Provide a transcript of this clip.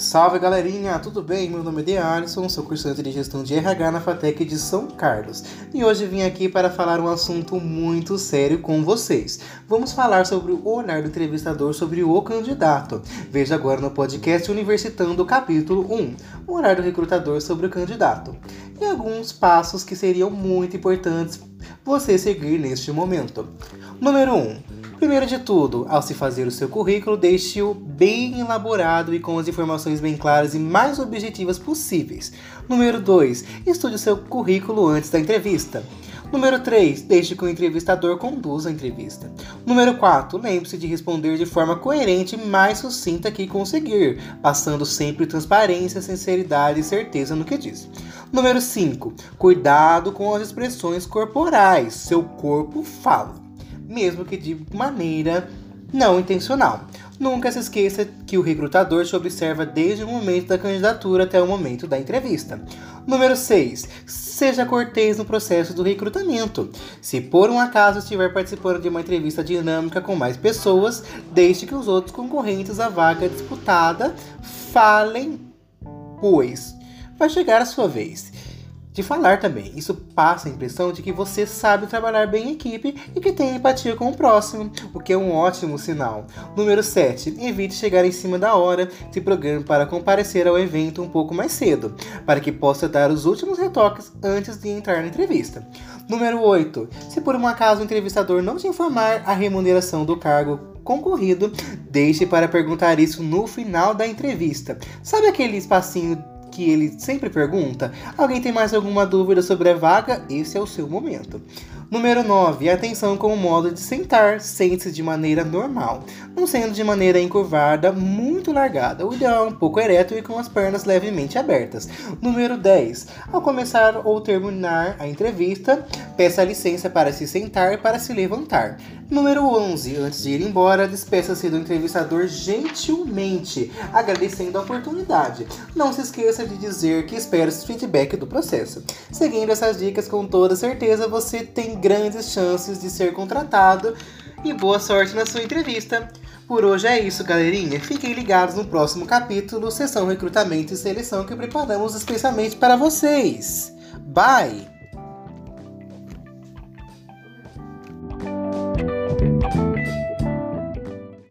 Salve galerinha, tudo bem? Meu nome é Dearson, sou cursante de gestão de RH na FATEC de São Carlos e hoje vim aqui para falar um assunto muito sério com vocês. Vamos falar sobre o olhar do entrevistador sobre o candidato. Veja agora no podcast Universitando, capítulo 1, o olhar do recrutador sobre o candidato. E alguns passos que seriam muito importantes você seguir neste momento. Número 1 Primeiro de tudo, ao se fazer o seu currículo, deixe-o bem elaborado e com as informações bem claras e mais objetivas possíveis. Número 2, estude o seu currículo antes da entrevista. Número 3, deixe que o entrevistador conduza a entrevista. Número 4, lembre-se de responder de forma coerente e mais sucinta que conseguir, passando sempre transparência, sinceridade e certeza no que diz. Número 5, cuidado com as expressões corporais. Seu corpo fala mesmo que de maneira não intencional. Nunca se esqueça que o recrutador te observa desde o momento da candidatura até o momento da entrevista. Número 6. Seja cortês no processo do recrutamento. Se por um acaso estiver participando de uma entrevista dinâmica com mais pessoas, deixe que os outros concorrentes à vaga disputada falem, pois vai chegar a sua vez de falar também. Isso passa a impressão de que você sabe trabalhar bem em equipe e que tem empatia com o próximo, o que é um ótimo sinal. Número 7. Evite chegar em cima da hora, se programe para comparecer ao evento um pouco mais cedo, para que possa dar os últimos retoques antes de entrar na entrevista. Número 8. Se por um acaso o entrevistador não te informar a remuneração do cargo concorrido, deixe para perguntar isso no final da entrevista. Sabe aquele espacinho que ele sempre pergunta? Alguém tem mais alguma dúvida sobre a vaga? Esse é o seu momento. Número 9. Atenção com o modo de sentar. Sente-se de maneira normal, não sendo de maneira encurvada, muito largada. O ideal é um pouco ereto e com as pernas levemente abertas. Número 10. Ao começar ou terminar a entrevista, peça licença para se sentar e para se levantar. Número 11. Antes de ir embora, despeça-se do entrevistador gentilmente, agradecendo a oportunidade. Não se esqueça de dizer que espera esse feedback do processo. Seguindo essas dicas, com toda certeza você tem grandes chances de ser contratado e boa sorte na sua entrevista. Por hoje é isso, galerinha. Fiquem ligados no próximo capítulo, sessão recrutamento e seleção que preparamos especialmente para vocês. Bye!